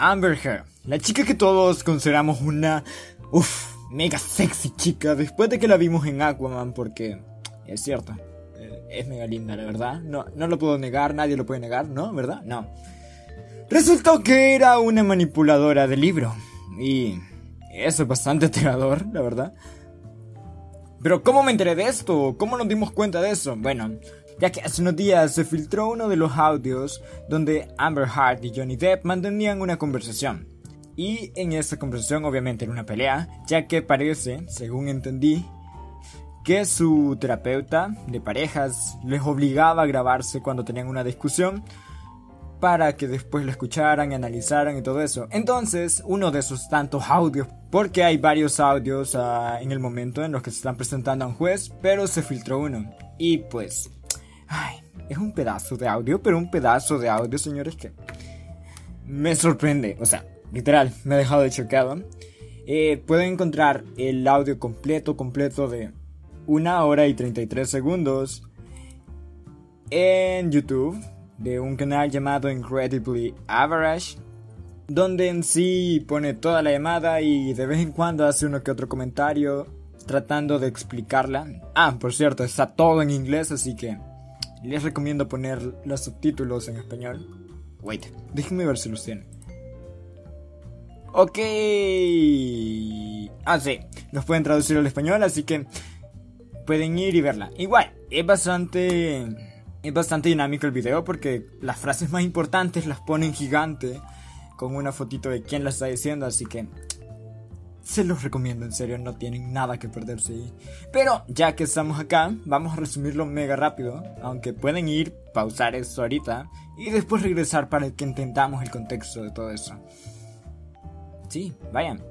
Amber Heard, la chica que todos consideramos una, uff, mega sexy chica después de que la vimos en Aquaman, porque es cierto, eh, es mega linda, la verdad. No, no lo puedo negar, nadie lo puede negar, ¿no? ¿Verdad? No. Resultó que era una manipuladora de libro. Y eso es bastante aterrador, la verdad. Pero ¿cómo me enteré de esto? ¿Cómo nos dimos cuenta de eso? Bueno, ya que hace unos días se filtró uno de los audios donde Amber Heard y Johnny Depp mantenían una conversación. Y en esa conversación obviamente era una pelea, ya que parece, según entendí, que su terapeuta de parejas les obligaba a grabarse cuando tenían una discusión para que después lo escucharan y analizaran y todo eso. Entonces, uno de esos tantos audios, porque hay varios audios uh, en el momento en los que se están presentando a un juez, pero se filtró uno. Y pues, ay, es un pedazo de audio, pero un pedazo de audio, señores, que me sorprende. O sea, literal, me ha dejado de chocado. Eh, pueden encontrar el audio completo, completo de una hora y 33 segundos en YouTube de un canal llamado Incredibly Average, donde en sí pone toda la llamada y de vez en cuando hace uno que otro comentario tratando de explicarla. Ah, por cierto, está todo en inglés, así que les recomiendo poner los subtítulos en español. Wait, déjenme ver si los tiene. Ok. Ah, sí, los pueden traducir al español, así que pueden ir y verla. Igual, es bastante es bastante dinámico el video porque las frases más importantes las ponen gigante con una fotito de quién las está diciendo, así que se los recomiendo, en serio, no tienen nada que perderse ahí. Pero ya que estamos acá, vamos a resumirlo mega rápido, aunque pueden ir, pausar esto ahorita y después regresar para que entendamos el contexto de todo eso. Sí, vayan,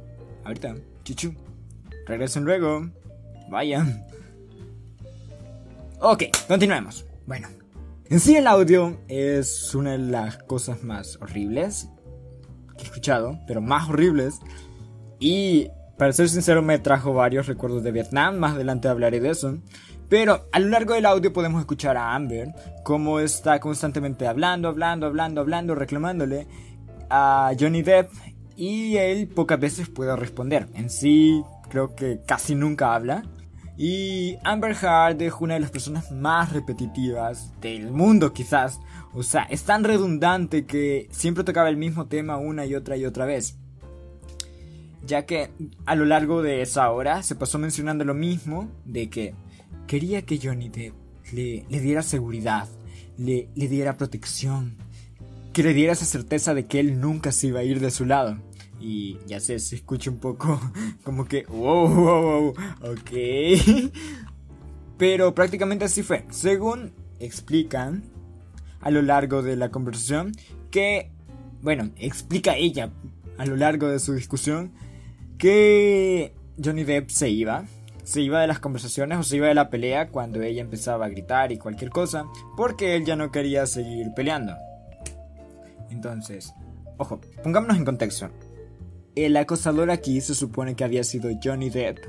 ahorita, chuchu. Regresen luego, vayan. Ok, continuemos. Bueno, en sí el audio es una de las cosas más horribles que he escuchado, pero más horribles. Y para ser sincero me trajo varios recuerdos de Vietnam, más adelante hablaré de eso. Pero a lo largo del audio podemos escuchar a Amber como está constantemente hablando, hablando, hablando, hablando, reclamándole a Johnny Depp y él pocas veces puede responder. En sí creo que casi nunca habla. Y Amber Heard es una de las personas más repetitivas del mundo quizás. O sea, es tan redundante que siempre tocaba el mismo tema una y otra y otra vez. Ya que a lo largo de esa hora se pasó mencionando lo mismo de que quería que Johnny Depp le, le diera seguridad, le, le diera protección, que le diera esa certeza de que él nunca se iba a ir de su lado. Y ya se escucha un poco como que, wow, wow, wow, ok. Pero prácticamente así fue. Según explican a lo largo de la conversación, que, bueno, explica ella a lo largo de su discusión, que Johnny Depp se iba. Se iba de las conversaciones o se iba de la pelea cuando ella empezaba a gritar y cualquier cosa, porque él ya no quería seguir peleando. Entonces, ojo, pongámonos en contexto. El acosador aquí se supone que había sido Johnny Depp.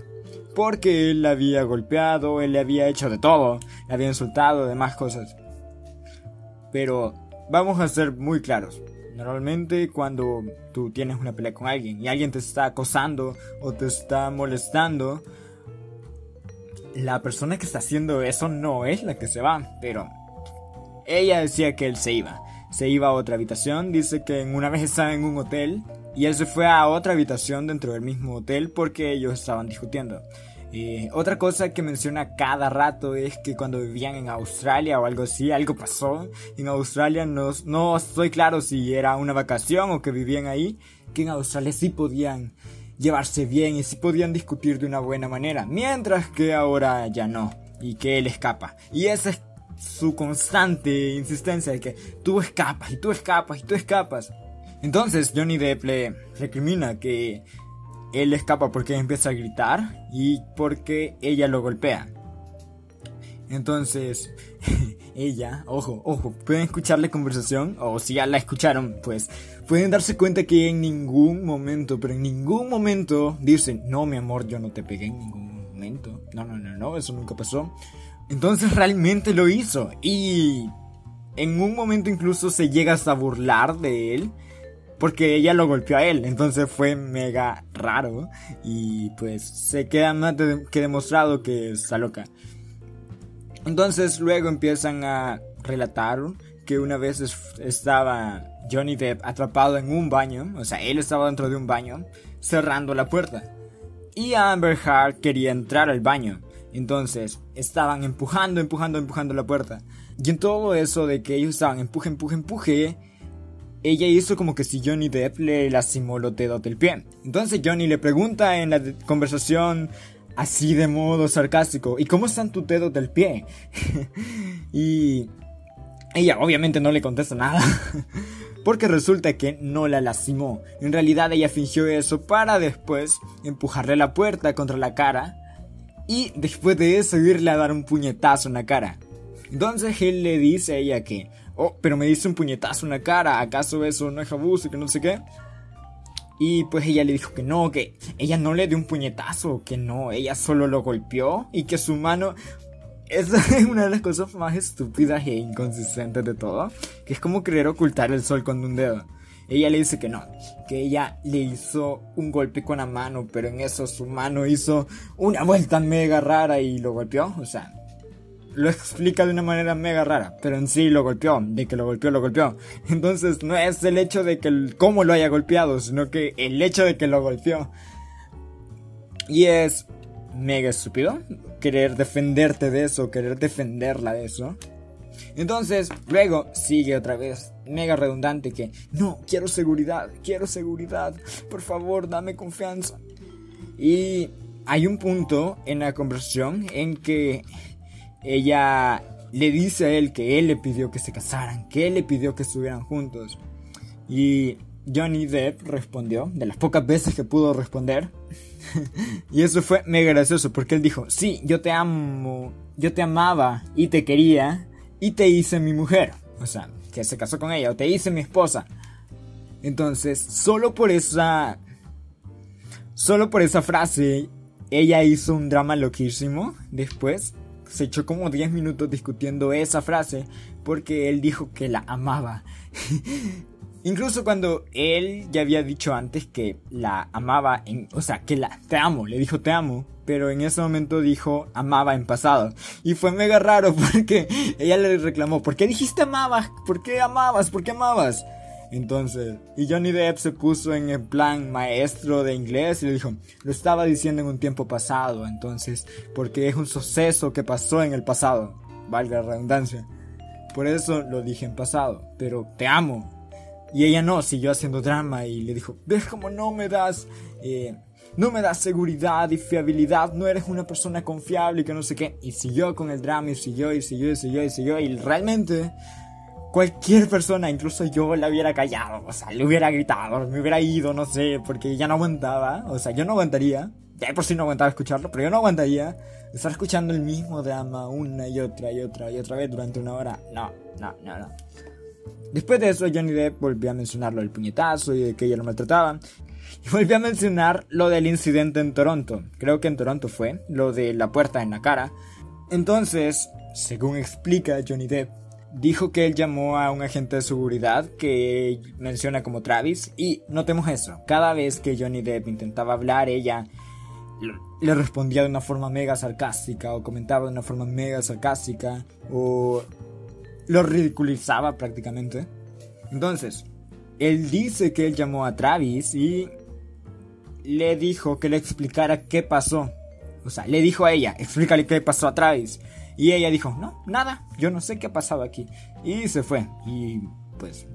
Porque él la había golpeado, él le había hecho de todo, le había insultado, demás cosas. Pero vamos a ser muy claros. Normalmente cuando tú tienes una pelea con alguien y alguien te está acosando o te está molestando, la persona que está haciendo eso no es la que se va, pero ella decía que él se iba. Se iba a otra habitación, dice que una vez estaba en un hotel y él se fue a otra habitación dentro del mismo hotel porque ellos estaban discutiendo. Otra cosa que menciona cada rato es que cuando vivían en Australia o algo así, algo pasó. En Australia no, no estoy claro si era una vacación o que vivían ahí, que en Australia sí podían llevarse bien y sí podían discutir de una buena manera, mientras que ahora ya no, y que él escapa. Y esa es su constante insistencia de que tú escapas y tú escapas y tú escapas. Entonces Johnny Depp le recrimina que él escapa porque empieza a gritar y porque ella lo golpea. Entonces, ella, ojo, ojo, pueden escuchar la conversación, o si ya la escucharon, pues pueden darse cuenta que en ningún momento, pero en ningún momento dicen, no, mi amor, yo no te pegué en ningún momento. No, no, no, no, eso nunca pasó. Entonces realmente lo hizo y en un momento incluso se llega hasta burlar de él porque ella lo golpeó a él, entonces fue mega raro y pues se queda más que demostrado que está loca. Entonces luego empiezan a relatar que una vez estaba Johnny Depp atrapado en un baño, o sea, él estaba dentro de un baño, cerrando la puerta. Y Amber Heard quería entrar al baño. Entonces, estaban empujando, empujando, empujando la puerta. Y en todo eso de que ellos estaban empuje, empuje, empuje, ella hizo como que si Johnny Depp le lastimó los dedos del pie. Entonces Johnny le pregunta en la conversación así de modo sarcástico, ¿y cómo están tus dedos del pie? y ella obviamente no le contesta nada. Porque resulta que no la lastimó. En realidad ella fingió eso para después empujarle la puerta contra la cara. Y después de eso irle a dar un puñetazo en la cara. Entonces él le dice a ella que, oh, pero me dice un puñetazo en la cara, ¿acaso eso no es abuso? Que no sé qué. Y pues ella le dijo que no, que ella no le dio un puñetazo, que no, ella solo lo golpeó y que su mano... Esa es una de las cosas más estúpidas e inconsistentes de todo, que es como querer ocultar el sol con un dedo. Ella le dice que no, que ella le hizo un golpe con la mano, pero en eso su mano hizo una vuelta mega rara y lo golpeó. O sea, lo explica de una manera mega rara, pero en sí lo golpeó, de que lo golpeó, lo golpeó. Entonces no es el hecho de que cómo lo haya golpeado, sino que el hecho de que lo golpeó. Y es mega estúpido querer defenderte de eso, querer defenderla de eso. Entonces, luego sigue otra vez, mega redundante que, no, quiero seguridad, quiero seguridad, por favor, dame confianza. Y hay un punto en la conversación en que ella le dice a él que él le pidió que se casaran, que él le pidió que estuvieran juntos. Y Johnny Depp respondió, de las pocas veces que pudo responder. y eso fue mega gracioso porque él dijo, sí, yo te amo, yo te amaba y te quería y te hice mi mujer. O sea, que se casó con ella o te hice mi esposa. Entonces, solo por esa... Solo por esa frase, ella hizo un drama loquísimo después se echó como 10 minutos discutiendo esa frase porque él dijo que la amaba. Incluso cuando él ya había dicho antes que la amaba, en, o sea, que la te amo, le dijo te amo, pero en ese momento dijo amaba en pasado. Y fue mega raro porque ella le reclamó, ¿por qué dijiste amabas? ¿Por qué amabas? ¿Por qué amabas? Entonces, y Johnny Depp se puso en el plan maestro de inglés y le dijo, lo estaba diciendo en un tiempo pasado, entonces, porque es un suceso que pasó en el pasado, valga la redundancia. Por eso lo dije en pasado, pero te amo. Y ella no, siguió haciendo drama y le dijo, ves como no me das, eh, no me das seguridad y fiabilidad, no eres una persona confiable y que no sé qué. Y siguió con el drama y siguió y siguió y siguió y siguió y realmente cualquier persona, incluso yo, la hubiera callado, o sea, le hubiera gritado, me hubiera ido, no sé, porque ya no aguantaba, o sea, yo no aguantaría, ya por si no aguantaba escucharlo, pero yo no aguantaría estar escuchando el mismo drama una y otra y otra y otra vez durante una hora, no, no, no, no. Después de eso, Johnny Depp volvió a mencionar lo del puñetazo y de que ella lo maltrataba. Y volvió a mencionar lo del incidente en Toronto. Creo que en Toronto fue, lo de la puerta en la cara. Entonces, según explica Johnny Depp, dijo que él llamó a un agente de seguridad que menciona como Travis y notemos eso, cada vez que Johnny Depp intentaba hablar ella le respondía de una forma mega sarcástica o comentaba de una forma mega sarcástica o lo ridiculizaba prácticamente. Entonces, él dice que él llamó a Travis y le dijo que le explicara qué pasó. O sea, le dijo a ella, explícale qué pasó a Travis. Y ella dijo, no, nada, yo no sé qué ha pasado aquí. Y se fue. Y pues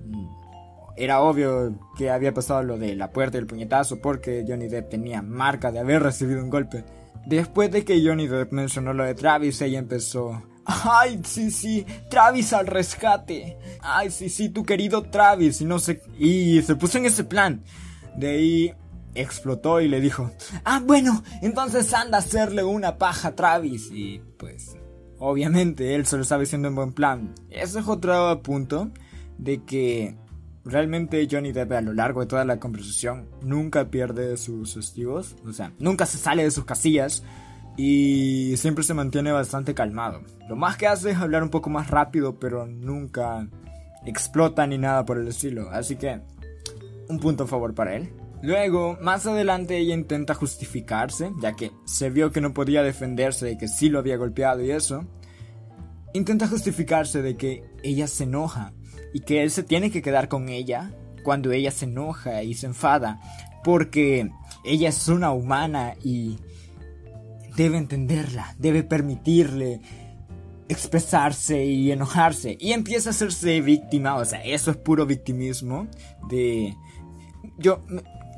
era obvio que había pasado lo de la puerta y el puñetazo porque Johnny Depp tenía marca de haber recibido un golpe. Después de que Johnny Depp mencionó lo de Travis, ella empezó... Ay, sí, sí, Travis al rescate. Ay, sí, sí, tu querido Travis. Y no sé... Y se puso en ese plan. De ahí explotó y le dijo... Ah, bueno, entonces anda a hacerle una paja a Travis. Y pues Obviamente, él se lo estaba diciendo en buen plan. Ese es otro punto de que realmente Johnny Depp a lo largo de toda la conversación nunca pierde sus testigos, o sea, nunca se sale de sus casillas y siempre se mantiene bastante calmado. Lo más que hace es hablar un poco más rápido, pero nunca explota ni nada por el estilo. Así que un punto a favor para él. Luego, más adelante ella intenta justificarse, ya que se vio que no podía defenderse de que sí lo había golpeado y eso. Intenta justificarse de que ella se enoja y que él se tiene que quedar con ella cuando ella se enoja y se enfada, porque ella es una humana y debe entenderla, debe permitirle expresarse y enojarse y empieza a hacerse víctima, o sea, eso es puro victimismo de yo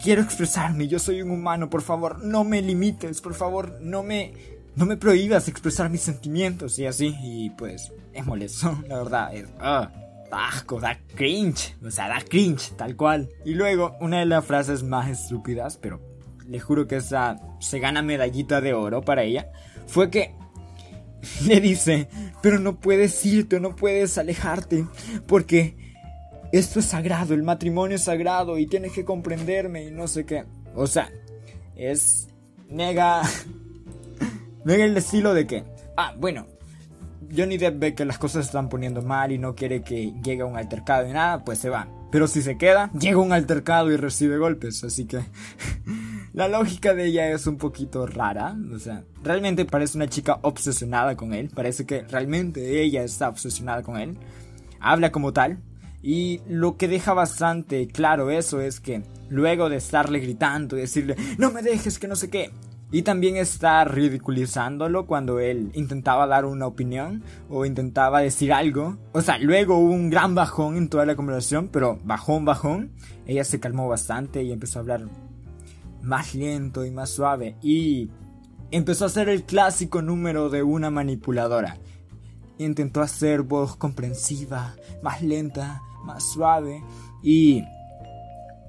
quiero expresarme, yo soy un humano, por favor, no me limites, por favor, no me no me prohíbas expresar mis sentimientos y así y pues es molesto, la verdad, es ah, asco, da cringe, o sea, da cringe, tal cual. Y luego, una de las frases más estúpidas, pero le juro que esa se gana medallita de oro para ella, fue que le dice, pero no puedes irte, no puedes alejarte, porque esto es sagrado, el matrimonio es sagrado y tienes que comprenderme y no sé qué. O sea, es mega... mega el estilo de que, ah, bueno, Johnny Depp ve que las cosas están poniendo mal y no quiere que llegue un altercado y nada, pues se va. Pero si se queda, llega un altercado y recibe golpes, así que la lógica de ella es un poquito rara, o sea, realmente parece una chica obsesionada con él, parece que realmente ella está obsesionada con él, habla como tal, y lo que deja bastante claro eso es que luego de estarle gritando y decirle, no me dejes, que no sé qué, y también está ridiculizándolo cuando él intentaba dar una opinión o intentaba decir algo. O sea, luego hubo un gran bajón en toda la conversación, pero bajón, bajón. Ella se calmó bastante y empezó a hablar más lento y más suave. Y empezó a hacer el clásico número de una manipuladora. Intentó hacer voz comprensiva, más lenta, más suave. Y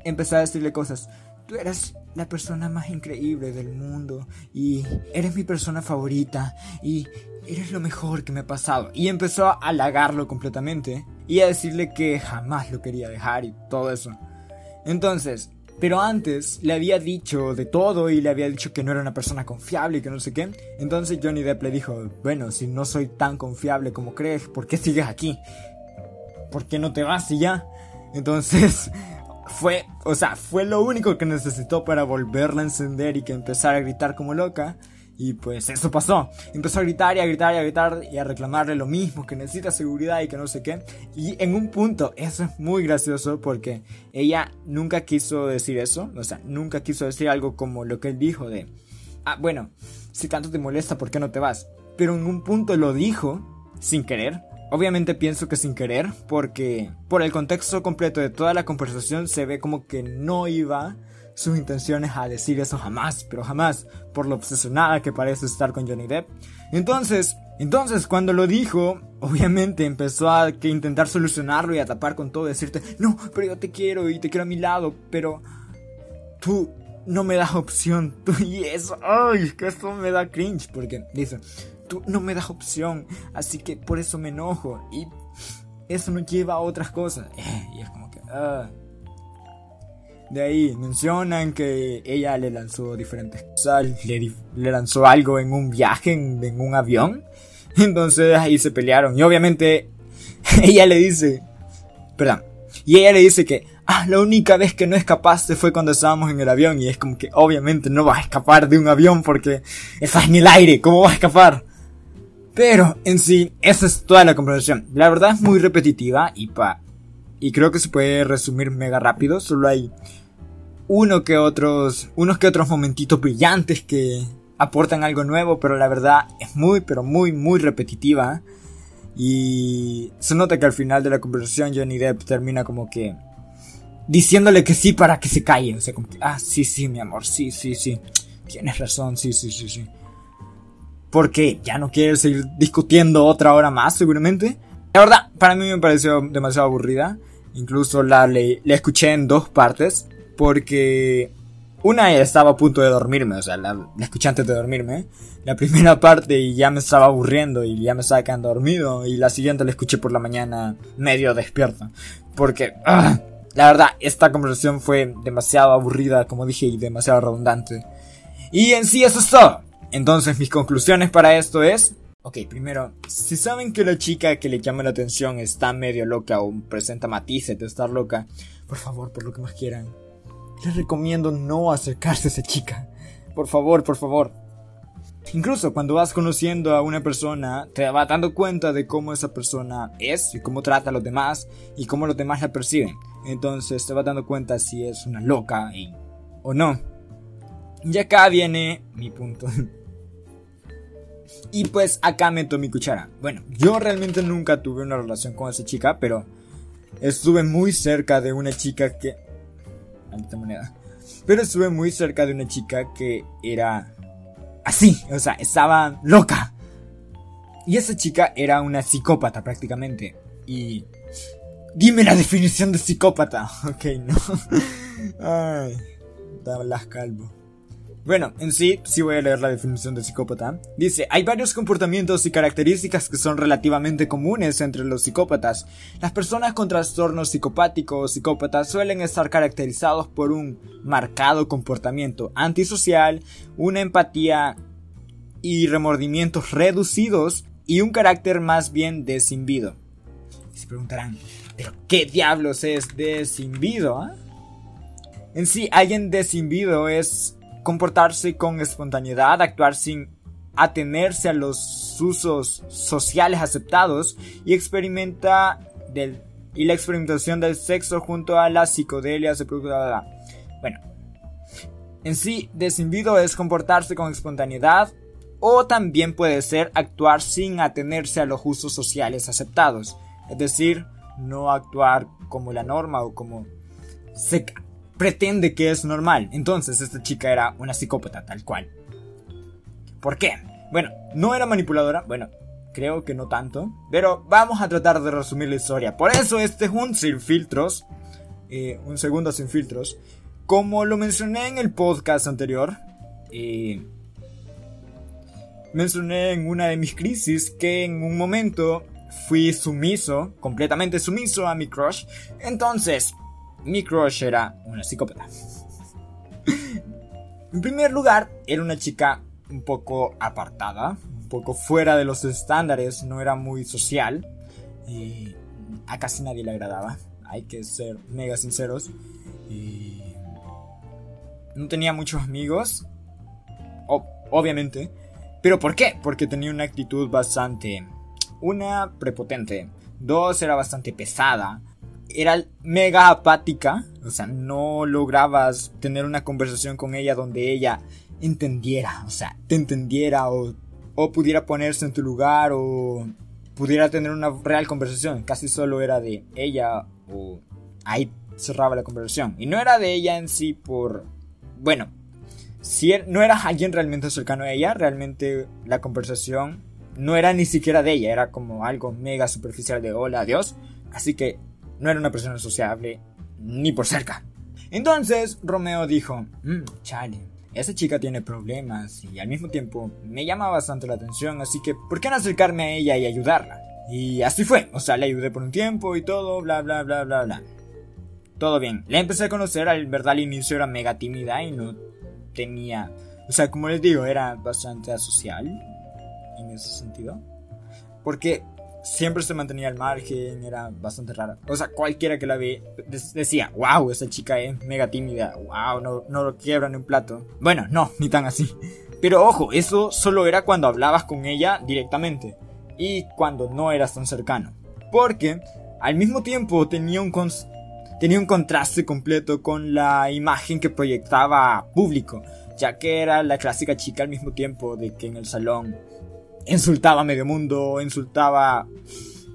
empezó a decirle cosas. Tú eres la persona más increíble del mundo y eres mi persona favorita y eres lo mejor que me ha pasado. Y empezó a halagarlo completamente y a decirle que jamás lo quería dejar y todo eso. Entonces, pero antes le había dicho de todo y le había dicho que no era una persona confiable y que no sé qué. Entonces Johnny Depp le dijo, bueno, si no soy tan confiable como crees, ¿por qué sigues aquí? ¿Por qué no te vas y ya? Entonces fue, o sea, fue lo único que necesitó para volverla a encender y que empezara a gritar como loca. Y pues eso pasó. Empezó a gritar y a gritar y a gritar y a reclamarle lo mismo, que necesita seguridad y que no sé qué. Y en un punto, eso es muy gracioso porque ella nunca quiso decir eso. O sea, nunca quiso decir algo como lo que él dijo de, ah, bueno, si tanto te molesta, ¿por qué no te vas? Pero en un punto lo dijo, sin querer, Obviamente pienso que sin querer, porque por el contexto completo de toda la conversación se ve como que no iba sus intenciones a decir eso jamás, pero jamás, por lo obsesionada que parece estar con Johnny Depp. Entonces, entonces cuando lo dijo, obviamente empezó a intentar solucionarlo y a tapar con todo, decirte, no, pero yo te quiero y te quiero a mi lado, pero tú no me das opción, tú y eso, ay, que esto me da cringe, porque dice, tú no me das opción, así que por eso me enojo. Y eso me lleva a otras cosas. Y es como que... Ah. De ahí mencionan que ella le lanzó diferentes cosas, le, le lanzó algo en un viaje, en, en un avión. Entonces ahí se pelearon. Y obviamente ella le dice, perdón, y ella le dice que, ah, la única vez que no escapaste fue cuando estábamos en el avión. Y es como que obviamente no vas a escapar de un avión porque estás en el aire, ¿cómo vas a escapar? Pero en sí, esa es toda la conversación. La verdad es muy repetitiva y pa. Y creo que se puede resumir mega rápido. Solo hay uno que otros, unos que otros momentitos brillantes que aportan algo nuevo, pero la verdad es muy, pero muy, muy repetitiva. Y se nota que al final de la conversación Johnny Depp termina como que diciéndole que sí para que se calle. O sea, como que, ah, sí, sí, mi amor, sí, sí, sí. Tienes razón, sí, sí, sí, sí porque ya no quiere seguir discutiendo otra hora más, seguramente. La verdad, para mí me pareció demasiado aburrida. Incluso la, le, escuché en dos partes, porque una estaba a punto de dormirme, o sea, la, la, escuché antes de dormirme. La primera parte y ya me estaba aburriendo y ya me estaba quedando dormido. Y la siguiente la escuché por la mañana medio despierta. Porque, ah, la verdad, esta conversación fue demasiado aburrida, como dije, y demasiado redundante. Y en sí eso es todo. Entonces mis conclusiones para esto es, Ok, primero, si saben que la chica que le llama la atención está medio loca o presenta matices de estar loca, por favor, por lo que más quieran, les recomiendo no acercarse a esa chica. Por favor, por favor. Incluso cuando vas conociendo a una persona, te vas dando cuenta de cómo esa persona es y cómo trata a los demás y cómo los demás la perciben. Entonces te vas dando cuenta si es una loca y, o no. Y acá viene mi punto. y pues acá meto mi cuchara. Bueno, yo realmente nunca tuve una relación con esa chica, pero estuve muy cerca de una chica que... moneda. Pero estuve muy cerca de una chica que era así, o sea, estaba loca. Y esa chica era una psicópata prácticamente. Y... Dime la definición de psicópata. Ok, no. Ay, las calvo. Bueno, en sí, sí voy a leer la definición de psicópata. Dice, hay varios comportamientos y características que son relativamente comunes entre los psicópatas. Las personas con trastornos psicopáticos o psicópatas suelen estar caracterizados por un marcado comportamiento antisocial, una empatía y remordimientos reducidos y un carácter más bien desinvido. se preguntarán, ¿pero qué diablos es desinvido? Ah? En sí, alguien desinvido es comportarse con espontaneidad, actuar sin atenerse a los usos sociales aceptados y experimenta del, y la experimentación del sexo junto a la psicodelia se Bueno, en sí, desinvido es comportarse con espontaneidad o también puede ser actuar sin atenerse a los usos sociales aceptados, es decir, no actuar como la norma o como se pretende que es normal. Entonces esta chica era una psicópata tal cual. ¿Por qué? Bueno, no era manipuladora, bueno, creo que no tanto, pero vamos a tratar de resumir la historia. Por eso este es un sin filtros, eh, un segundo sin filtros. Como lo mencioné en el podcast anterior, eh, mencioné en una de mis crisis que en un momento fui sumiso, completamente sumiso a mi crush. Entonces, mi crush era una psicópata. en primer lugar, era una chica un poco apartada, un poco fuera de los estándares, no era muy social y a casi nadie le agradaba. Hay que ser mega sinceros. Y no tenía muchos amigos, obviamente. ¿Pero por qué? Porque tenía una actitud bastante... Una, prepotente. Dos, era bastante pesada era mega apática, o sea, no lograbas tener una conversación con ella donde ella entendiera, o sea, te entendiera o, o pudiera ponerse en tu lugar o pudiera tener una real conversación. Casi solo era de ella o ahí cerraba la conversación. Y no era de ella en sí por... Bueno, si er, no era alguien realmente cercano a ella, realmente la conversación no era ni siquiera de ella, era como algo mega superficial de hola, adiós. Así que no era una persona sociable ni por cerca. Entonces Romeo dijo, mmm, chale, esa chica tiene problemas y al mismo tiempo me llama bastante la atención, así que ¿por qué no acercarme a ella y ayudarla? Y así fue, o sea, le ayudé por un tiempo y todo, bla, bla, bla, bla, bla. Todo bien, la empecé a conocer, al verdad al inicio era mega tímida y no tenía, o sea, como les digo, era bastante asocial en ese sentido. Porque siempre se mantenía al margen, era bastante rara. O sea, cualquiera que la ve decía, wow, esa chica es mega tímida, wow, no, no lo quiebran en un plato. Bueno, no, ni tan así. Pero ojo, eso solo era cuando hablabas con ella directamente y cuando no eras tan cercano. Porque al mismo tiempo tenía un, tenía un contraste completo con la imagen que proyectaba público, ya que era la clásica chica al mismo tiempo de que en el salón insultaba a medio mundo, insultaba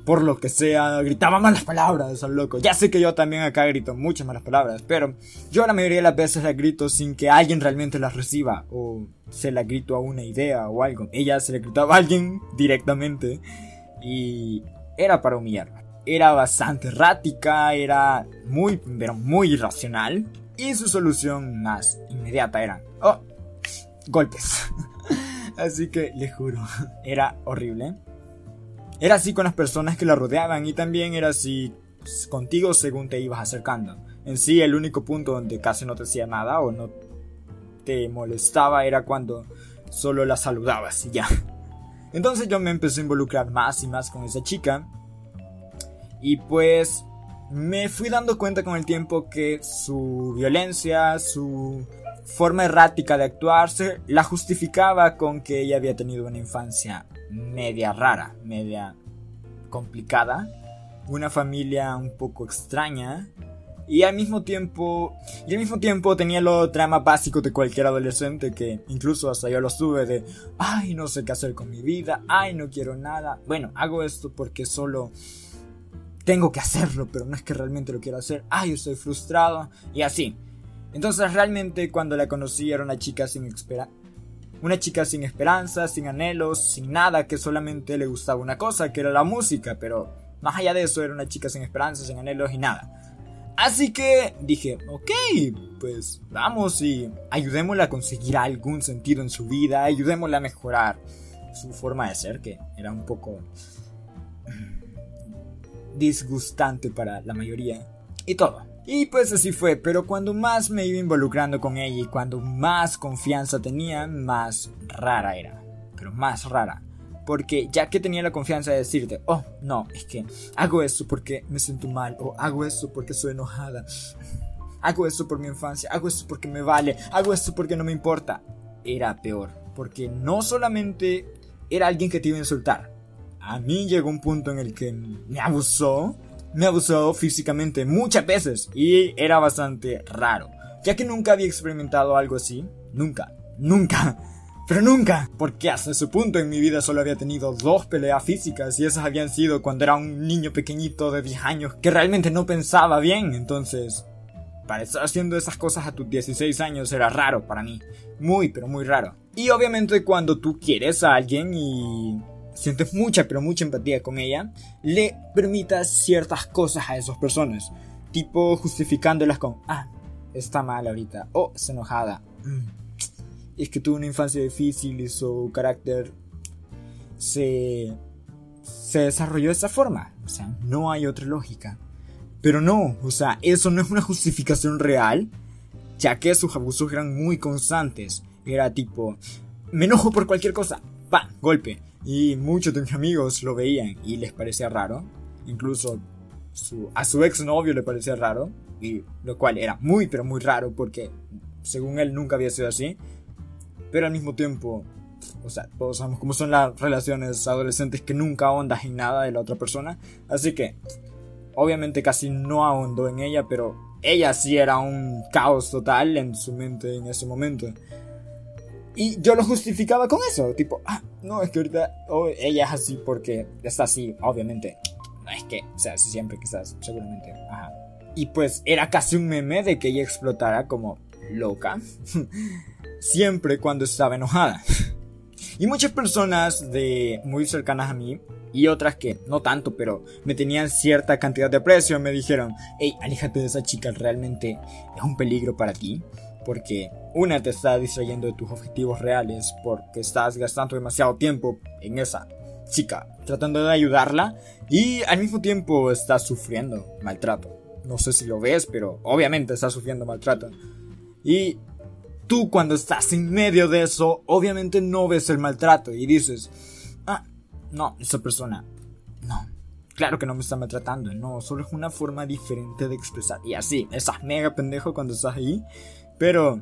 por lo que sea, gritaba malas palabras al loco. Ya sé que yo también acá grito muchas malas palabras, pero yo la mayoría de las veces las grito sin que alguien realmente las reciba o se la grito a una idea o algo. Ella se le gritaba a alguien directamente y era para humillarla. Era bastante errática, era muy, pero muy irracional y su solución más inmediata era, oh, golpes. Así que les juro, era horrible. Era así con las personas que la rodeaban y también era así contigo según te ibas acercando. En sí, el único punto donde casi no te hacía nada o no te molestaba era cuando solo la saludabas y ya. Entonces yo me empecé a involucrar más y más con esa chica. Y pues me fui dando cuenta con el tiempo que su violencia, su forma errática de actuarse, la justificaba con que ella había tenido una infancia media rara, media complicada, una familia un poco extraña y al mismo tiempo y al mismo tiempo tenía lo trama básico de cualquier adolescente que incluso hasta yo lo sube de ay no sé qué hacer con mi vida ay no quiero nada bueno hago esto porque solo tengo que hacerlo pero no es que realmente lo quiero hacer. Ay estoy frustrado y así entonces realmente cuando la conocí era una chica sin espera una chica sin esperanza, sin anhelos, sin nada, que solamente le gustaba una cosa, que era la música, pero más allá de eso era una chica sin esperanza, sin anhelos y nada. Así que dije, ok, pues vamos y ayudémosla a conseguir algún sentido en su vida, ayudémosla a mejorar su forma de ser, que era un poco disgustante para la mayoría, y todo. Y pues así fue, pero cuando más me iba involucrando con ella y cuando más confianza tenía, más rara era. Pero más rara. Porque ya que tenía la confianza de decirte, oh, no, es que hago esto porque me siento mal, o hago esto porque soy enojada, hago esto por mi infancia, hago esto porque me vale, hago esto porque no me importa. Era peor, porque no solamente era alguien que te iba a insultar. A mí llegó un punto en el que me abusó me abusó físicamente muchas veces y era bastante raro, ya que nunca había experimentado algo así, nunca, nunca, pero nunca, porque hasta ese punto en mi vida solo había tenido dos peleas físicas y esas habían sido cuando era un niño pequeñito de 10 años que realmente no pensaba bien, entonces para estar haciendo esas cosas a tus 16 años era raro para mí, muy pero muy raro. Y obviamente cuando tú quieres a alguien y sientes mucha, pero mucha empatía con ella, le permitas ciertas cosas a esas personas. Tipo justificándolas con, ah, está mal ahorita, o oh, está enojada. Mm. Es que tuvo una infancia difícil y su carácter se, se desarrolló de esa forma. O sea, no hay otra lógica. Pero no, o sea, eso no es una justificación real, ya que sus abusos eran muy constantes. Era tipo, me enojo por cualquier cosa, ¡pam! Golpe. Y muchos de mis amigos lo veían y les parecía raro. Incluso a su exnovio le parecía raro. Y lo cual era muy, pero muy raro porque según él nunca había sido así. Pero al mismo tiempo, o sea, todos sabemos cómo son las relaciones adolescentes que nunca ahondas en nada de la otra persona. Así que, obviamente casi no ahondó en ella, pero ella sí era un caos total en su mente en ese momento. Y yo lo justificaba con eso, tipo, ah, no, es que ahorita oh, ella es así porque está así, obviamente. No es que sea así siempre que estás, seguramente. Ajá. Y pues era casi un meme de que ella explotara como loca. siempre cuando estaba enojada. y muchas personas de muy cercanas a mí y otras que no tanto, pero me tenían cierta cantidad de aprecio, me dijeron, hey, aléjate de esa chica, realmente es un peligro para ti porque una te está distrayendo de tus objetivos reales porque estás gastando demasiado tiempo en esa chica tratando de ayudarla y al mismo tiempo estás sufriendo maltrato. No sé si lo ves, pero obviamente estás sufriendo maltrato. Y tú cuando estás en medio de eso, obviamente no ves el maltrato y dices, ah, no, esa persona, no, claro que no me está maltratando, no, solo es una forma diferente de expresar. Y así, estás mega pendejo cuando estás ahí pero...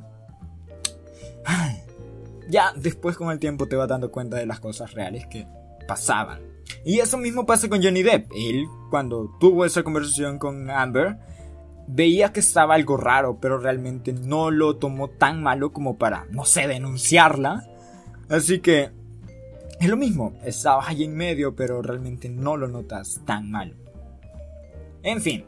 ya después con el tiempo te vas dando cuenta de las cosas reales que pasaban. Y eso mismo pasa con Johnny Depp. Él, cuando tuvo esa conversación con Amber, veía que estaba algo raro, pero realmente no lo tomó tan malo como para, no sé, denunciarla. Así que es lo mismo, estabas ahí en medio, pero realmente no lo notas tan malo. En fin,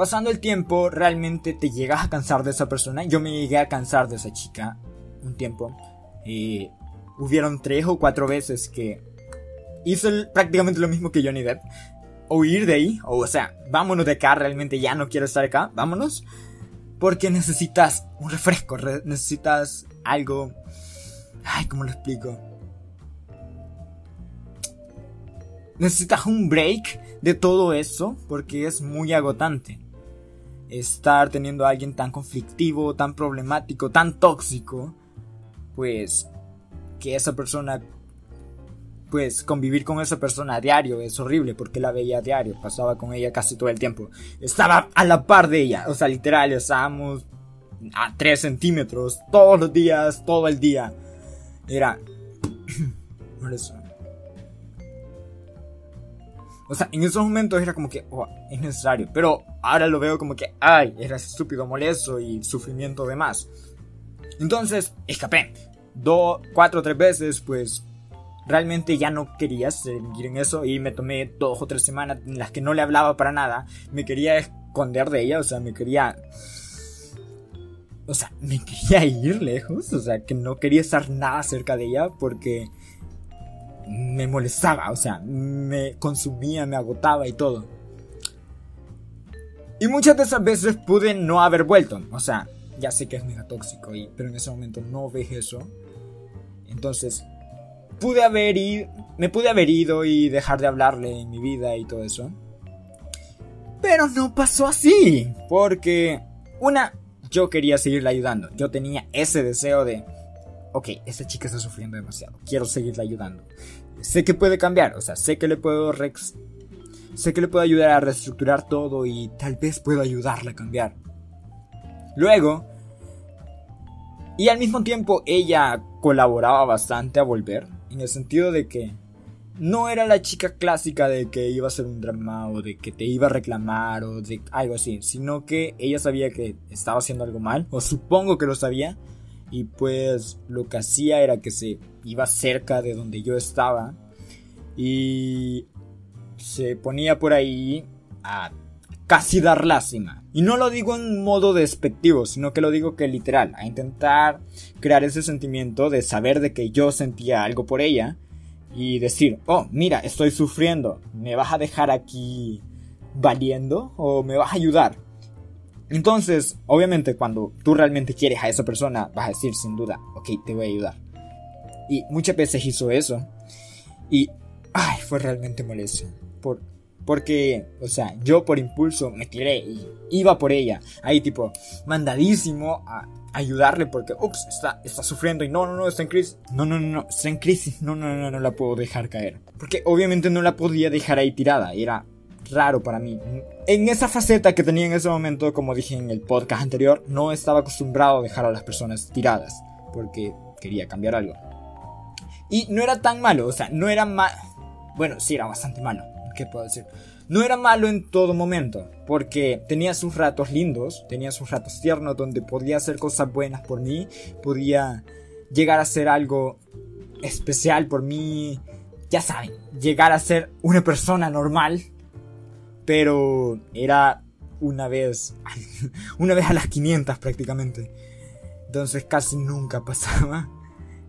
pasando el tiempo, realmente te llegas a cansar de esa persona. Yo me llegué a cansar de esa chica un tiempo. Y hubieron tres o cuatro veces que hizo prácticamente lo mismo que Johnny Depp. O ir de ahí, o, o sea, vámonos de acá, realmente ya no quiero estar acá, vámonos. Porque necesitas un refresco, necesitas algo... Ay, ¿cómo lo explico? Necesitas un break de todo eso porque es muy agotante estar teniendo a alguien tan conflictivo, tan problemático, tan tóxico, pues que esa persona pues convivir con esa persona a diario es horrible porque la veía a diario, pasaba con ella casi todo el tiempo. Estaba a la par de ella, o sea, literal, estábamos a 3 centímetros todos los días, todo el día. Era... O sea, en esos momentos era como que, oh, es necesario. Pero ahora lo veo como que, ay, era estúpido, molesto y sufrimiento de más. Entonces, escapé. Dos, cuatro tres veces, pues realmente ya no quería seguir en eso y me tomé dos o tres semanas en las que no le hablaba para nada. Me quería esconder de ella, o sea, me quería... O sea, me quería ir lejos, o sea, que no quería estar nada cerca de ella porque me molestaba, o sea, me consumía, me agotaba y todo. Y muchas de esas veces pude no haber vuelto, o sea, ya sé que es mega tóxico, y, pero en ese momento no ves eso. Entonces, pude haber ido, me pude haber ido y dejar de hablarle en mi vida y todo eso. Pero no pasó así, porque una, yo quería seguirla ayudando, yo tenía ese deseo de ok, esta chica está sufriendo demasiado, quiero seguirla ayudando. Sé que puede cambiar, o sea, sé que le puedo rex sé que le puedo ayudar a reestructurar todo y tal vez puedo ayudarla a cambiar. Luego, y al mismo tiempo ella colaboraba bastante a volver, en el sentido de que no era la chica clásica de que iba a ser un drama o de que te iba a reclamar o de algo así, sino que ella sabía que estaba haciendo algo mal, o supongo que lo sabía, y pues lo que hacía era que se iba cerca de donde yo estaba y se ponía por ahí a casi dar lástima. Y no lo digo en modo despectivo, sino que lo digo que literal, a intentar crear ese sentimiento de saber de que yo sentía algo por ella y decir, oh, mira, estoy sufriendo, ¿me vas a dejar aquí valiendo o me vas a ayudar? Entonces, obviamente, cuando tú realmente quieres a esa persona, vas a decir sin duda, ok, te voy a ayudar. Y muchas veces hizo eso. Y, ay, fue realmente molesto. Por, porque, o sea, yo por impulso me tiré y iba por ella. Ahí, tipo, mandadísimo a ayudarle porque, ups, está, está sufriendo y no, no, no, está en crisis. No, no, no, no, está en crisis. No, no, no, no la puedo dejar caer. Porque obviamente no la podía dejar ahí tirada. Era raro para mí. En esa faceta que tenía en ese momento, como dije en el podcast anterior, no estaba acostumbrado a dejar a las personas tiradas, porque quería cambiar algo. Y no era tan malo, o sea, no era mal... Bueno, sí, era bastante malo, ¿qué puedo decir? No era malo en todo momento, porque tenía sus ratos lindos, tenía sus ratos tiernos donde podía hacer cosas buenas por mí, podía llegar a ser algo especial por mí, ya saben, llegar a ser una persona normal pero era una vez, una vez a las 500 prácticamente. Entonces casi nunca pasaba.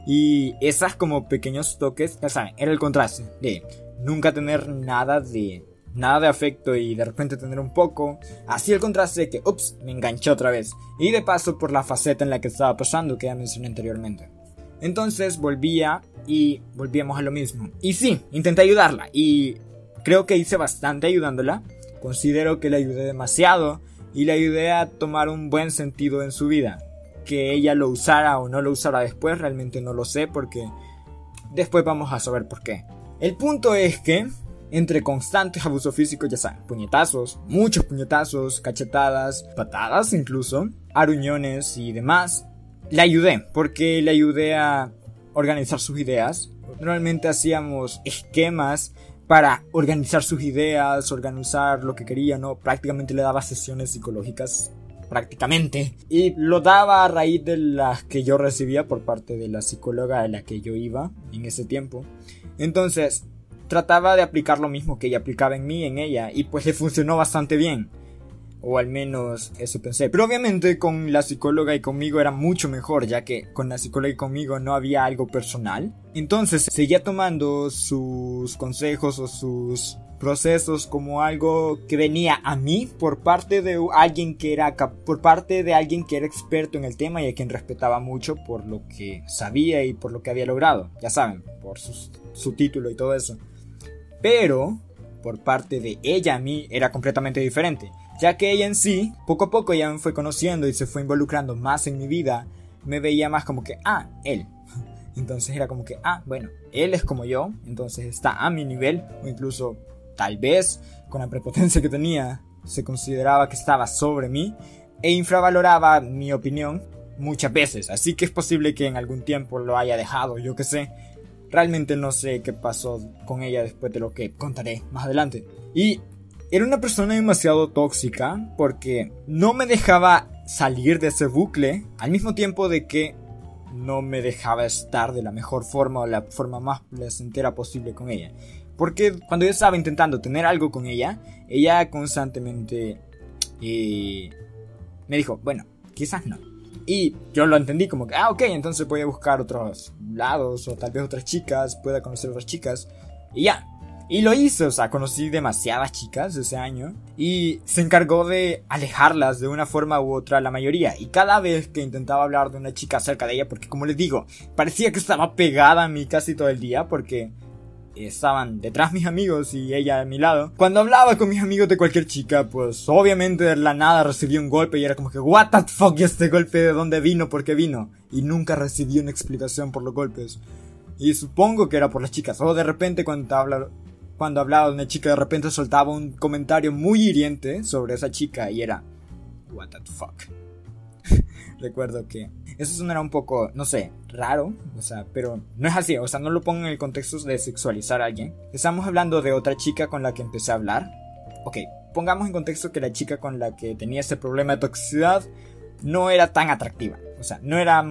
Y esas como pequeños toques, ya saben, era el contraste de nunca tener nada de nada de afecto y de repente tener un poco. Así el contraste de que, ups, me enganché otra vez. Y de paso por la faceta en la que estaba pasando que ya mencioné anteriormente. Entonces volvía y volvíamos a lo mismo. Y sí, intenté ayudarla y Creo que hice bastante ayudándola. Considero que le ayudé demasiado y le ayudé a tomar un buen sentido en su vida. Que ella lo usara o no lo usara después, realmente no lo sé porque después vamos a saber por qué. El punto es que entre constantes abusos físicos, ya saben, puñetazos, muchos puñetazos, cachetadas, patadas incluso, aruñones y demás, le ayudé porque le ayudé a organizar sus ideas. Normalmente hacíamos esquemas para organizar sus ideas, organizar lo que quería, ¿no? Prácticamente le daba sesiones psicológicas, prácticamente. Y lo daba a raíz de las que yo recibía por parte de la psicóloga a la que yo iba en ese tiempo. Entonces, trataba de aplicar lo mismo que ella aplicaba en mí, en ella, y pues le funcionó bastante bien. O al menos eso pensé. Pero obviamente con la psicóloga y conmigo era mucho mejor, ya que con la psicóloga y conmigo no había algo personal. Entonces seguía tomando sus consejos o sus procesos como algo que venía a mí por parte de alguien que era por parte de alguien que era experto en el tema y a quien respetaba mucho por lo que sabía y por lo que había logrado, ya saben, por su, su título y todo eso. Pero por parte de ella a mí era completamente diferente ya que ella en sí, poco a poco ya me fue conociendo y se fue involucrando más en mi vida, me veía más como que, ah, él. Entonces era como que, ah, bueno, él es como yo, entonces está a mi nivel, o incluso tal vez con la prepotencia que tenía, se consideraba que estaba sobre mí e infravaloraba mi opinión muchas veces. Así que es posible que en algún tiempo lo haya dejado, yo que sé. Realmente no sé qué pasó con ella después de lo que contaré más adelante. Y era una persona demasiado tóxica porque no me dejaba salir de ese bucle al mismo tiempo de que no me dejaba estar de la mejor forma o la forma más placentera posible con ella. Porque cuando yo estaba intentando tener algo con ella, ella constantemente eh, me dijo, bueno, quizás no. Y yo lo entendí como que, ah, ok, entonces voy a buscar otros lados o tal vez otras chicas, pueda conocer otras chicas. Y ya, y lo hice, o sea, conocí demasiadas chicas ese año y se encargó de alejarlas de una forma u otra la mayoría. Y cada vez que intentaba hablar de una chica cerca de ella, porque como les digo, parecía que estaba pegada a mí casi todo el día porque estaban detrás mis amigos y ella a mi lado. Cuando hablaba con mis amigos de cualquier chica, pues obviamente de la nada recibí un golpe y era como que, what the fuck, ¿y este golpe de dónde vino? ¿Por qué vino? Y nunca recibí una explicación por los golpes. Y supongo que era por las chicas. O de repente cuando habla, cuando hablaba de una chica de repente soltaba un comentario muy hiriente sobre esa chica y era what the fuck. Recuerdo que eso sonará un poco, no sé, raro, o sea, pero no es así, o sea, no lo pongo en el contexto de sexualizar a alguien. Estamos hablando de otra chica con la que empecé a hablar. Ok, pongamos en contexto que la chica con la que tenía ese problema de toxicidad no era tan atractiva, o sea, no era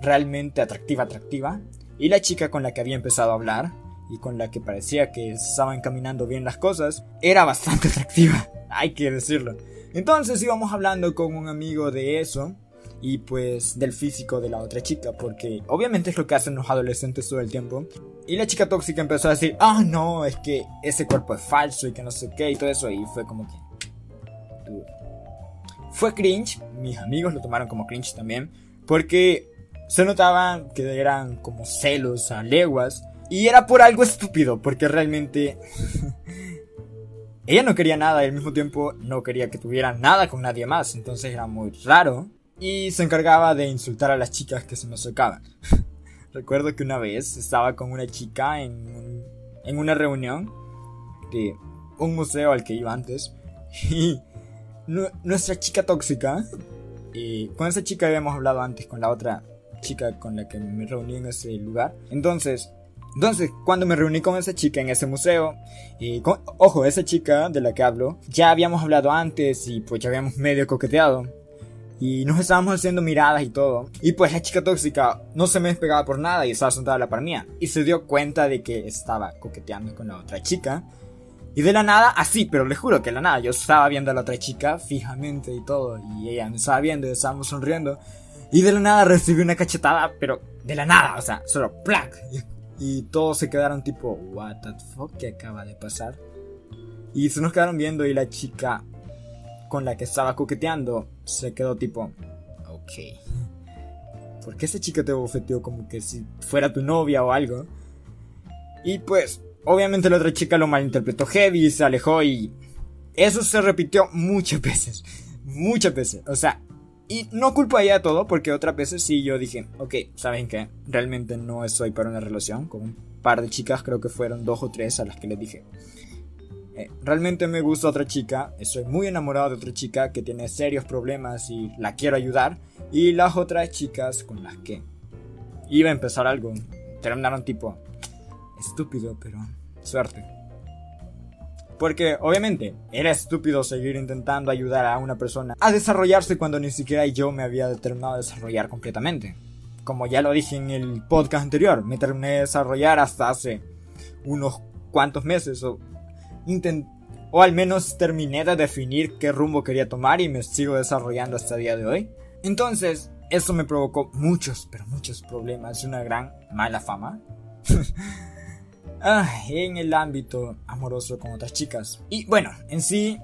realmente atractiva atractiva. Y la chica con la que había empezado a hablar y con la que parecía que estaban encaminando bien las cosas, era bastante atractiva, hay que decirlo. Entonces íbamos hablando con un amigo de eso y pues del físico de la otra chica, porque obviamente es lo que hacen los adolescentes todo el tiempo. Y la chica tóxica empezó a decir, ah, no, es que ese cuerpo es falso y que no sé qué y todo eso, y fue como que... Fue cringe, mis amigos lo tomaron como cringe también, porque se notaba que eran como celos a leguas y era por algo estúpido, porque realmente ella no quería nada y al mismo tiempo no quería que tuviera nada con nadie más, entonces era muy raro. Y se encargaba de insultar a las chicas que se me acercaban. Recuerdo que una vez estaba con una chica en, en una reunión de un museo al que iba antes. Y nuestra chica tóxica, y con esa chica habíamos hablado antes, con la otra chica con la que me reuní en ese lugar. Entonces, entonces, cuando me reuní con esa chica en ese museo, y ojo, esa chica de la que hablo, ya habíamos hablado antes y pues ya habíamos medio coqueteado. Y nos estábamos haciendo miradas y todo. Y pues la chica tóxica no se me despegaba por nada y estaba sentada a la par mía. Y se dio cuenta de que estaba coqueteando con la otra chica. Y de la nada, así, pero le juro que de la nada, yo estaba viendo a la otra chica fijamente y todo. Y ella me estaba viendo y estábamos sonriendo. Y de la nada recibí una cachetada, pero de la nada, o sea, solo plac. Y todos se quedaron tipo, what the fuck, ¿qué acaba de pasar? Y se nos quedaron viendo y la chica con la que estaba coqueteando se quedó tipo, ok. ¿Por qué esa chica te bofeteó como que si fuera tu novia o algo? Y pues, obviamente la otra chica lo malinterpretó heavy se alejó y... Eso se repitió muchas veces. Muchas veces. O sea, y no culpo a ella todo, porque otras veces sí yo dije, ok, ¿saben qué? Realmente no estoy para una relación. Con un par de chicas, creo que fueron dos o tres a las que les dije. Eh, realmente me gusta otra chica, estoy muy enamorado de otra chica que tiene serios problemas y la quiero ayudar. Y las otras chicas con las que iba a empezar algo, terminaron tipo, estúpido, pero suerte. Porque obviamente era estúpido seguir intentando ayudar a una persona a desarrollarse cuando ni siquiera yo me había determinado a desarrollar completamente. Como ya lo dije en el podcast anterior, me terminé de desarrollar hasta hace unos cuantos meses o, o al menos terminé de definir qué rumbo quería tomar y me sigo desarrollando hasta el día de hoy. Entonces, eso me provocó muchos, pero muchos problemas y una gran mala fama. Ah, en el ámbito amoroso con otras chicas. Y bueno, en sí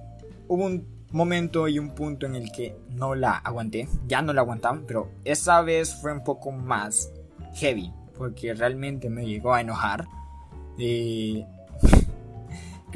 hubo un momento y un punto en el que no la aguanté, ya no la aguantaba, pero esa vez fue un poco más heavy, porque realmente me llegó a enojar. Y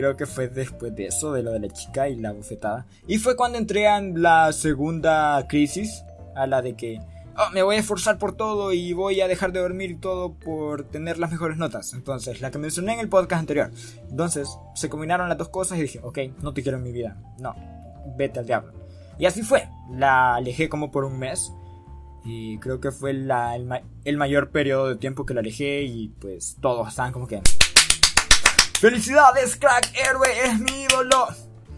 creo que fue después de eso, de lo de la chica y la bofetada. Y fue cuando entré en la segunda crisis, a la de que oh, me voy a esforzar por todo y voy a dejar de dormir y todo por tener las mejores notas. Entonces, la que mencioné en el podcast anterior. Entonces, se combinaron las dos cosas y dije, ok, no te quiero en mi vida. No, vete al diablo. Y así fue. La alejé como por un mes. Y creo que fue la, el, mayor periodo de tiempo que la alejé y pues todos estaban como que... ¡Felicidades, crack! ¡Héroe es mi ídolo!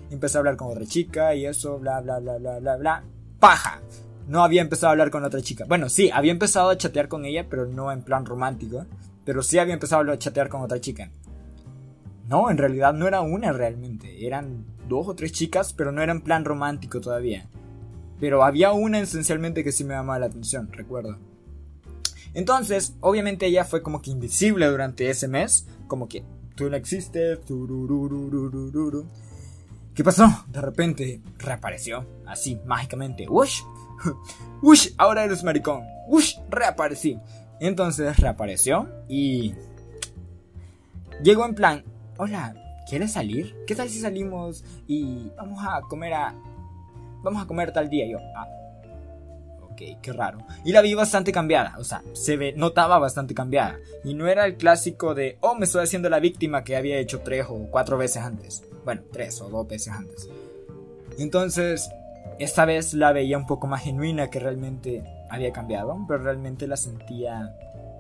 Empecé a hablar con otra chica y eso, bla, bla, bla, bla, bla, bla. ¡Paja! no había empezado a hablar con otra chica. Bueno, sí, había empezado a chatear con ella, pero no en plan romántico. Pero sí había empezado a chatear con otra chica. No, en realidad no era una realmente. Eran dos o tres chicas, pero no era en plan romántico todavía. Pero había una esencialmente que sí me llamaba la atención, recuerdo. Entonces, obviamente ella fue como que invisible durante ese mes. Como que tú no existes. ¿Qué pasó? De repente reapareció. Así, mágicamente. ¡Ush! ¡Ush! Ahora eres maricón. ¡Ush! Reaparecí. Entonces reapareció y. Llegó en plan: Hola, ¿quieres salir? ¿Qué tal si salimos y vamos a comer a. Vamos a comer tal día? yo, ah. Qué raro. Y la vi bastante cambiada, o sea, se ve, notaba bastante cambiada. Y no era el clásico de, oh, me estoy haciendo la víctima que había hecho tres o cuatro veces antes. Bueno, tres o dos veces antes. Entonces, esta vez la veía un poco más genuina que realmente había cambiado, pero realmente la sentía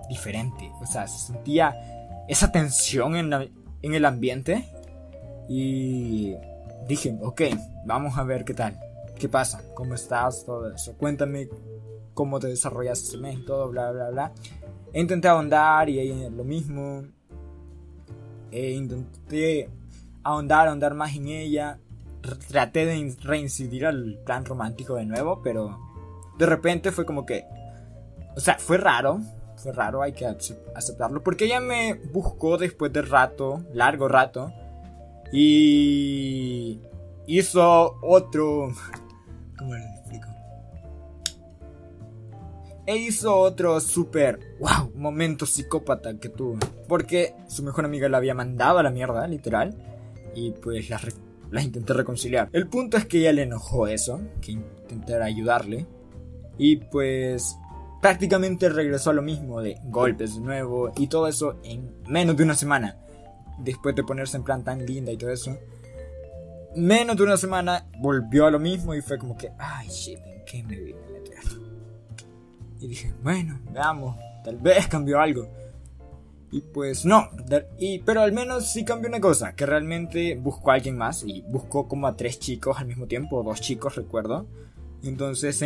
diferente. O sea, se sentía esa tensión en, en el ambiente. Y dije, ok, vamos a ver qué tal. ¿Qué pasa? ¿Cómo estás? Todo eso. Cuéntame cómo te desarrollaste ese mes, todo, bla, bla, bla. E intenté ahondar y lo mismo. Intenté ahondar, ahondar más en ella traté de reincidir al plan romántico de nuevo, pero de repente fue como que, o sea, fue raro, fue raro, hay que aceptarlo, porque ella me buscó después de rato, largo rato, y hizo otro, ¿cómo explico? E hizo otro super, wow, momento psicópata que tuvo, porque su mejor amiga la había mandado a la mierda, literal, y pues la la intenté reconciliar. El punto es que ella le enojó eso, que intenté ayudarle. Y pues prácticamente regresó a lo mismo de golpes de nuevo y todo eso en menos de una semana. Después de ponerse en plan tan linda y todo eso. Menos de una semana volvió a lo mismo y fue como que, ay shit, ¿en qué me meter? Y dije, bueno, veamos, tal vez cambió algo. Y pues no, y, pero al menos sí cambió una cosa, que realmente buscó a alguien más y buscó como a tres chicos al mismo tiempo, dos chicos recuerdo. entonces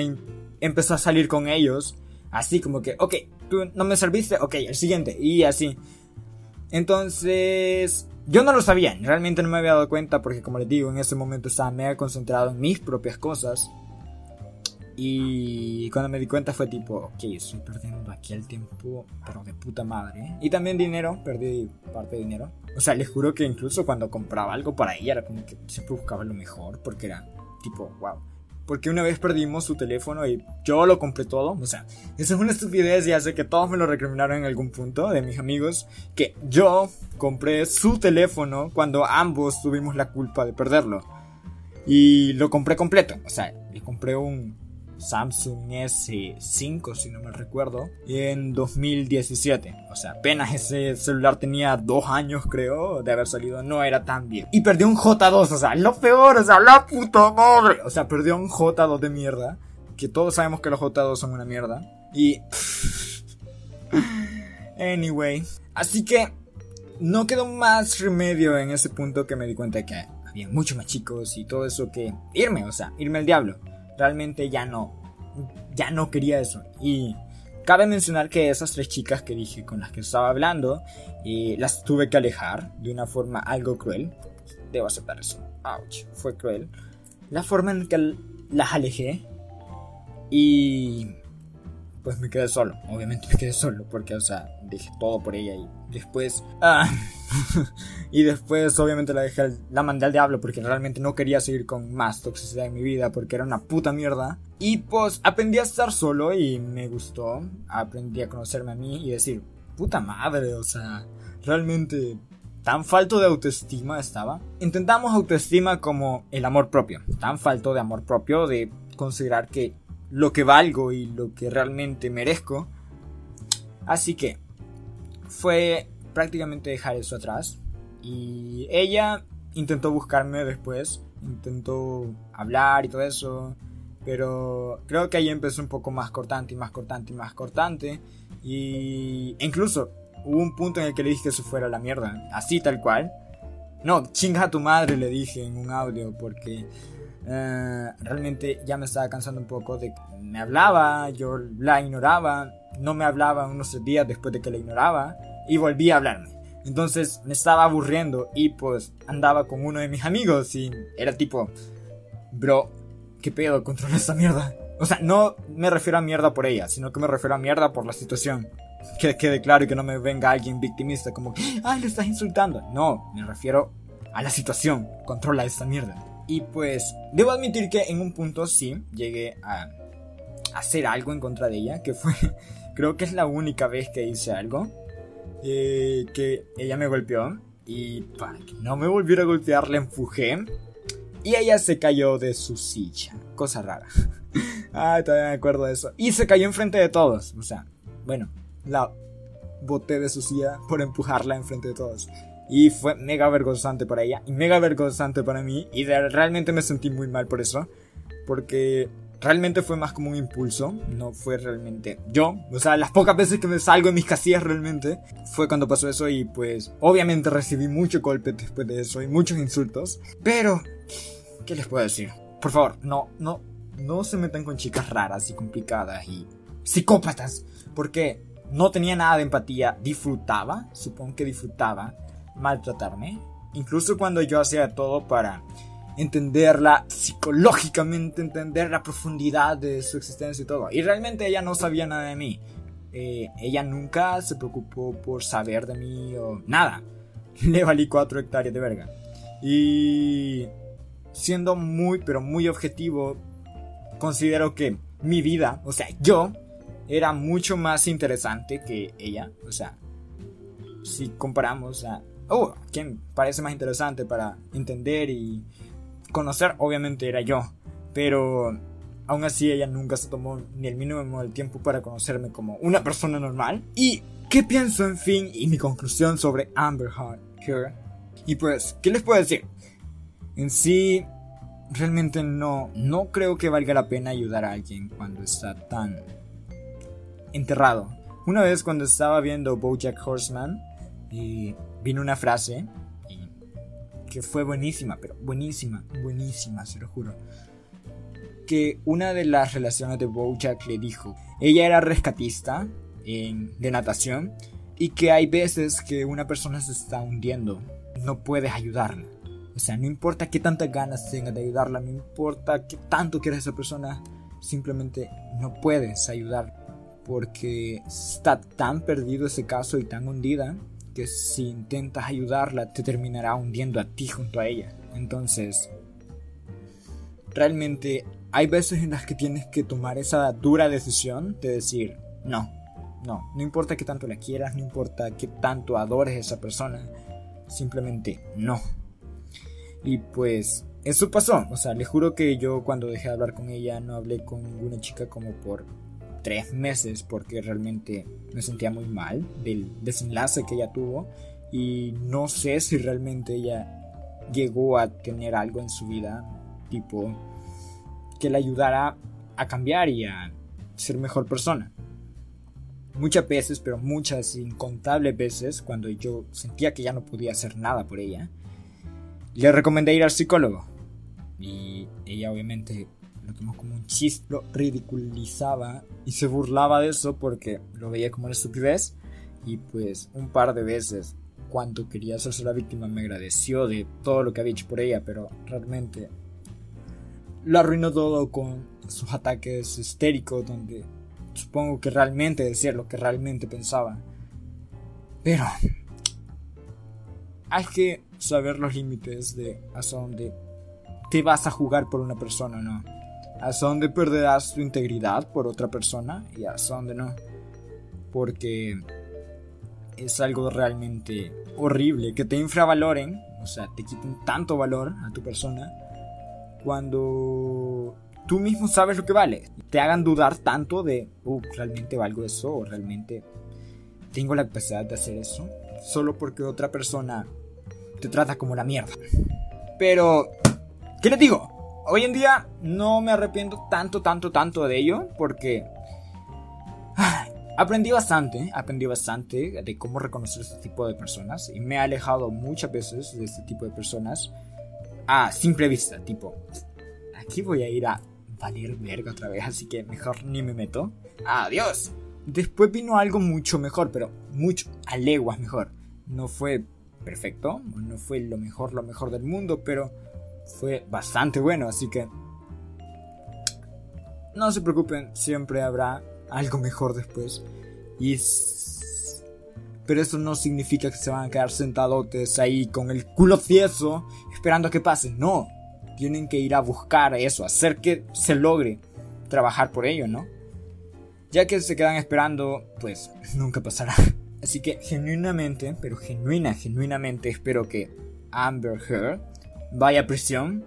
empezó a salir con ellos, así como que, ok, tú no me serviste, ok, el siguiente, y así. Entonces, yo no lo sabía, realmente no me había dado cuenta porque como les digo, en ese momento estaba mega concentrado en mis propias cosas. Y cuando me di cuenta fue tipo, ok, estoy perdiendo aquí el tiempo, pero de puta madre. Y también dinero, perdí parte de dinero. O sea, les juro que incluso cuando compraba algo para ella era como que siempre buscaba lo mejor, porque era tipo, wow. Porque una vez perdimos su teléfono y yo lo compré todo. O sea, eso es una estupidez y hace que todos me lo recriminaron en algún punto de mis amigos. Que yo compré su teléfono cuando ambos tuvimos la culpa de perderlo. Y lo compré completo. O sea, le compré un Samsung S5, si no me recuerdo, en 2017. O sea, apenas ese celular tenía dos años, creo, de haber salido, no era tan bien. Y perdió un J2, o sea, lo peor, o sea, la puta madre. O sea, perdió un J2 de mierda, que todos sabemos que los J2 son una mierda. Y... anyway, así que no quedó más remedio en ese punto que me di cuenta que había muchos más chicos y todo eso que irme, o sea, irme al diablo realmente ya no, ya no quería eso. Y cabe mencionar que esas tres chicas que dije con las que estaba hablando, eh, las tuve que alejar de una forma algo cruel. Debo aceptar eso. Ouch, fue cruel. La forma en que las alejé y pues me quedé solo. Obviamente me quedé solo porque, o sea, dejé todo por ella y después... Ah, y después obviamente la dejé, la mandé al diablo porque realmente no quería seguir con más toxicidad en mi vida porque era una puta mierda. Y pues aprendí a estar solo y me gustó. Aprendí a conocerme a mí y decir, puta madre, o sea, realmente tan falto de autoestima estaba. Intentamos autoestima como el amor propio. Tan falto de amor propio de considerar que lo que valgo y lo que realmente merezco. Así que fue prácticamente dejar eso atrás. Y ella intentó buscarme después, intentó hablar y todo eso. Pero creo que ahí empezó un poco más cortante y más cortante y más cortante. Y incluso hubo un punto en el que le dije que se fuera la mierda. Así tal cual. No, chinga a tu madre le dije en un audio porque eh, realmente ya me estaba cansando un poco de que me hablaba, yo la ignoraba, no me hablaba unos días después de que la ignoraba y volví a hablarme. Entonces me estaba aburriendo y pues andaba con uno de mis amigos y era tipo, bro, ¿qué pedo? Controla esta mierda. O sea, no me refiero a mierda por ella, sino que me refiero a mierda por la situación. Que quede claro y que no me venga alguien victimista como, ay, le estás insultando. No, me refiero a la situación. Controla esta mierda. Y pues, debo admitir que en un punto sí llegué a hacer algo en contra de ella, que fue, creo que es la única vez que hice algo. Eh, que ella me golpeó y para que no me volviera a golpear le empujé y ella se cayó de su silla. Cosa rara. ah, todavía me acuerdo de eso. Y se cayó enfrente de todos. O sea, bueno, la boté de su silla por empujarla enfrente de todos. Y fue mega vergonzante para ella y mega vergonzante para mí. Y realmente me sentí muy mal por eso. Porque realmente fue más como un impulso. No fue realmente yo. O sea, las pocas veces que me salgo en mis casillas realmente fue cuando pasó eso. Y pues obviamente recibí mucho golpe después de eso y muchos insultos. Pero ¿Qué les puedo decir? Por favor, no, no, no se metan con chicas raras y complicadas y psicópatas. Porque no tenía nada de empatía, disfrutaba, supongo que disfrutaba maltratarme. Incluso cuando yo hacía todo para entenderla psicológicamente, entender la profundidad de su existencia y todo. Y realmente ella no sabía nada de mí. Eh, ella nunca se preocupó por saber de mí o nada. Le valí cuatro hectáreas de verga. Y siendo muy, pero muy objetivo, considero que mi vida, o sea, yo, era mucho más interesante que ella. O sea, si comparamos a... Oh, ¿quién parece más interesante para entender y conocer? Obviamente era yo. Pero aún así ella nunca se tomó ni el mínimo del tiempo para conocerme como una persona normal. ¿Y qué pienso, en fin, y mi conclusión sobre Amber Heard? Y pues, ¿qué les puedo decir? En sí, realmente no, no creo que valga la pena ayudar a alguien cuando está tan enterrado. Una vez cuando estaba viendo Bojack Horseman, y vino una frase que fue buenísima, pero buenísima, buenísima, se lo juro. Que una de las relaciones de Bojack le dijo, ella era rescatista de natación y que hay veces que una persona se está hundiendo, no puedes ayudarla o sea, no importa qué tantas ganas tengas de ayudarla, no importa qué tanto quieras a esa persona, simplemente no puedes ayudar porque está tan perdido ese caso y tan hundida que si intentas ayudarla te terminará hundiendo a ti junto a ella. Entonces, realmente hay veces en las que tienes que tomar esa dura decisión de decir, no, no, no importa qué tanto la quieras, no importa qué tanto adores a esa persona, simplemente no. Y pues eso pasó. O sea, le juro que yo cuando dejé de hablar con ella no hablé con ninguna chica como por tres meses porque realmente me sentía muy mal del desenlace que ella tuvo y no sé si realmente ella llegó a tener algo en su vida tipo que le ayudara a cambiar y a ser mejor persona. Muchas veces, pero muchas incontables veces, cuando yo sentía que ya no podía hacer nada por ella, le recomendé ir al psicólogo. Y ella obviamente lo tomó como un chiste, lo ridiculizaba y se burlaba de eso porque lo veía como una estupidez. Y pues un par de veces, cuando quería hacerse la víctima, me agradeció de todo lo que había hecho por ella, pero realmente lo arruinó todo con sus ataques histéricos, donde supongo que realmente decía lo que realmente pensaba. Pero hay que saber los límites de hasta dónde te vas a jugar por una persona, ¿no? Hasta dónde perderás tu integridad por otra persona y hasta dónde no. Porque es algo realmente horrible que te infravaloren, o sea, te quiten tanto valor a tu persona cuando tú mismo sabes lo que vale. Te hagan dudar tanto de, uh, ¿realmente valgo eso? ¿O realmente tengo la capacidad de hacer eso? Solo porque otra persona te trata como la mierda. Pero, ¿qué les digo? Hoy en día no me arrepiento tanto, tanto, tanto de ello porque aprendí bastante, aprendí bastante de cómo reconocer este tipo de personas y me he alejado muchas veces de este tipo de personas a simple vista, tipo, aquí voy a ir a valer verga otra vez, así que mejor ni me meto. Adiós. Después vino algo mucho mejor, pero mucho, a leguas mejor. No fue perfecto, no fue lo mejor, lo mejor del mundo, pero fue bastante bueno, así que no se preocupen, siempre habrá algo mejor después. Y pero eso no significa que se van a quedar sentadotes ahí con el culo tieso esperando a que pase. No, tienen que ir a buscar eso, hacer que se logre trabajar por ello, ¿no? Ya que se quedan esperando, pues nunca pasará. Así que genuinamente, pero genuina, genuinamente espero que Amber Heard vaya prisión.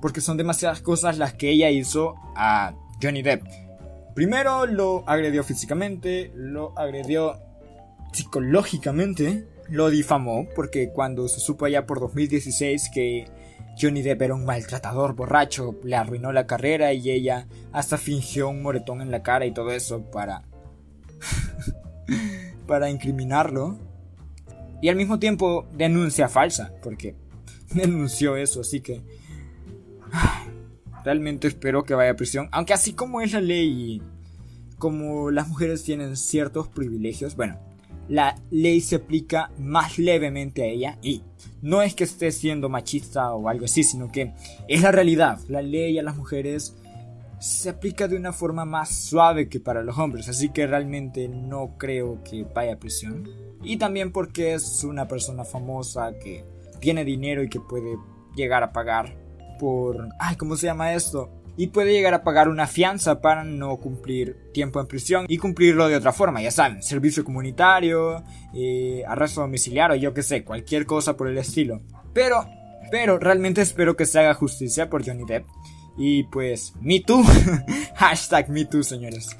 Porque son demasiadas cosas las que ella hizo a Johnny Depp. Primero lo agredió físicamente, lo agredió psicológicamente, lo difamó, porque cuando se supo allá por 2016 que Johnny Depp era un maltratador borracho, le arruinó la carrera y ella hasta fingió un moretón en la cara y todo eso para... para incriminarlo. Y al mismo tiempo denuncia falsa, porque denunció eso, así que... Realmente espero que vaya a prisión. Aunque así como es la ley como las mujeres tienen ciertos privilegios, bueno, la ley se aplica más levemente a ella y no es que esté siendo machista o algo así, sino que es la realidad. La ley a las mujeres se aplica de una forma más suave que para los hombres, así que realmente no creo que vaya a prisión. Y también porque es una persona famosa que tiene dinero y que puede llegar a pagar por... Ay, ¿cómo se llama esto? Y puede llegar a pagar una fianza para no cumplir tiempo en prisión y cumplirlo de otra forma, ya saben, servicio comunitario, eh, arresto domiciliario, yo que sé, cualquier cosa por el estilo. Pero, pero realmente espero que se haga justicia por Johnny Depp. Y pues, me too. Hashtag me too, señores.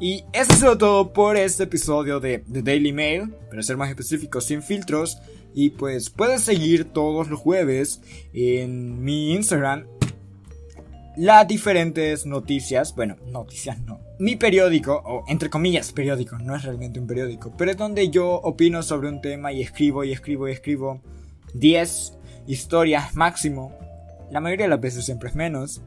Y eso es todo por este episodio de The Daily Mail, para ser más específico, sin filtros. Y pues puedes seguir todos los jueves en mi Instagram. Las diferentes noticias, bueno, noticias no, mi periódico, o entre comillas periódico, no es realmente un periódico, pero es donde yo opino sobre un tema y escribo y escribo y escribo 10 historias máximo, la mayoría de las veces siempre es menos,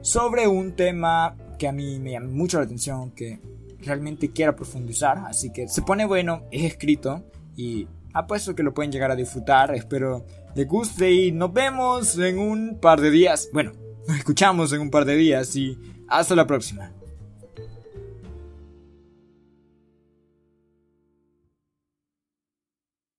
sobre un tema que a mí me llama mucho la atención, que realmente quiero profundizar, así que se pone bueno, es escrito y apuesto que lo pueden llegar a disfrutar, espero les guste y nos vemos en un par de días, bueno, nos escuchamos en un par de días y hasta la próxima.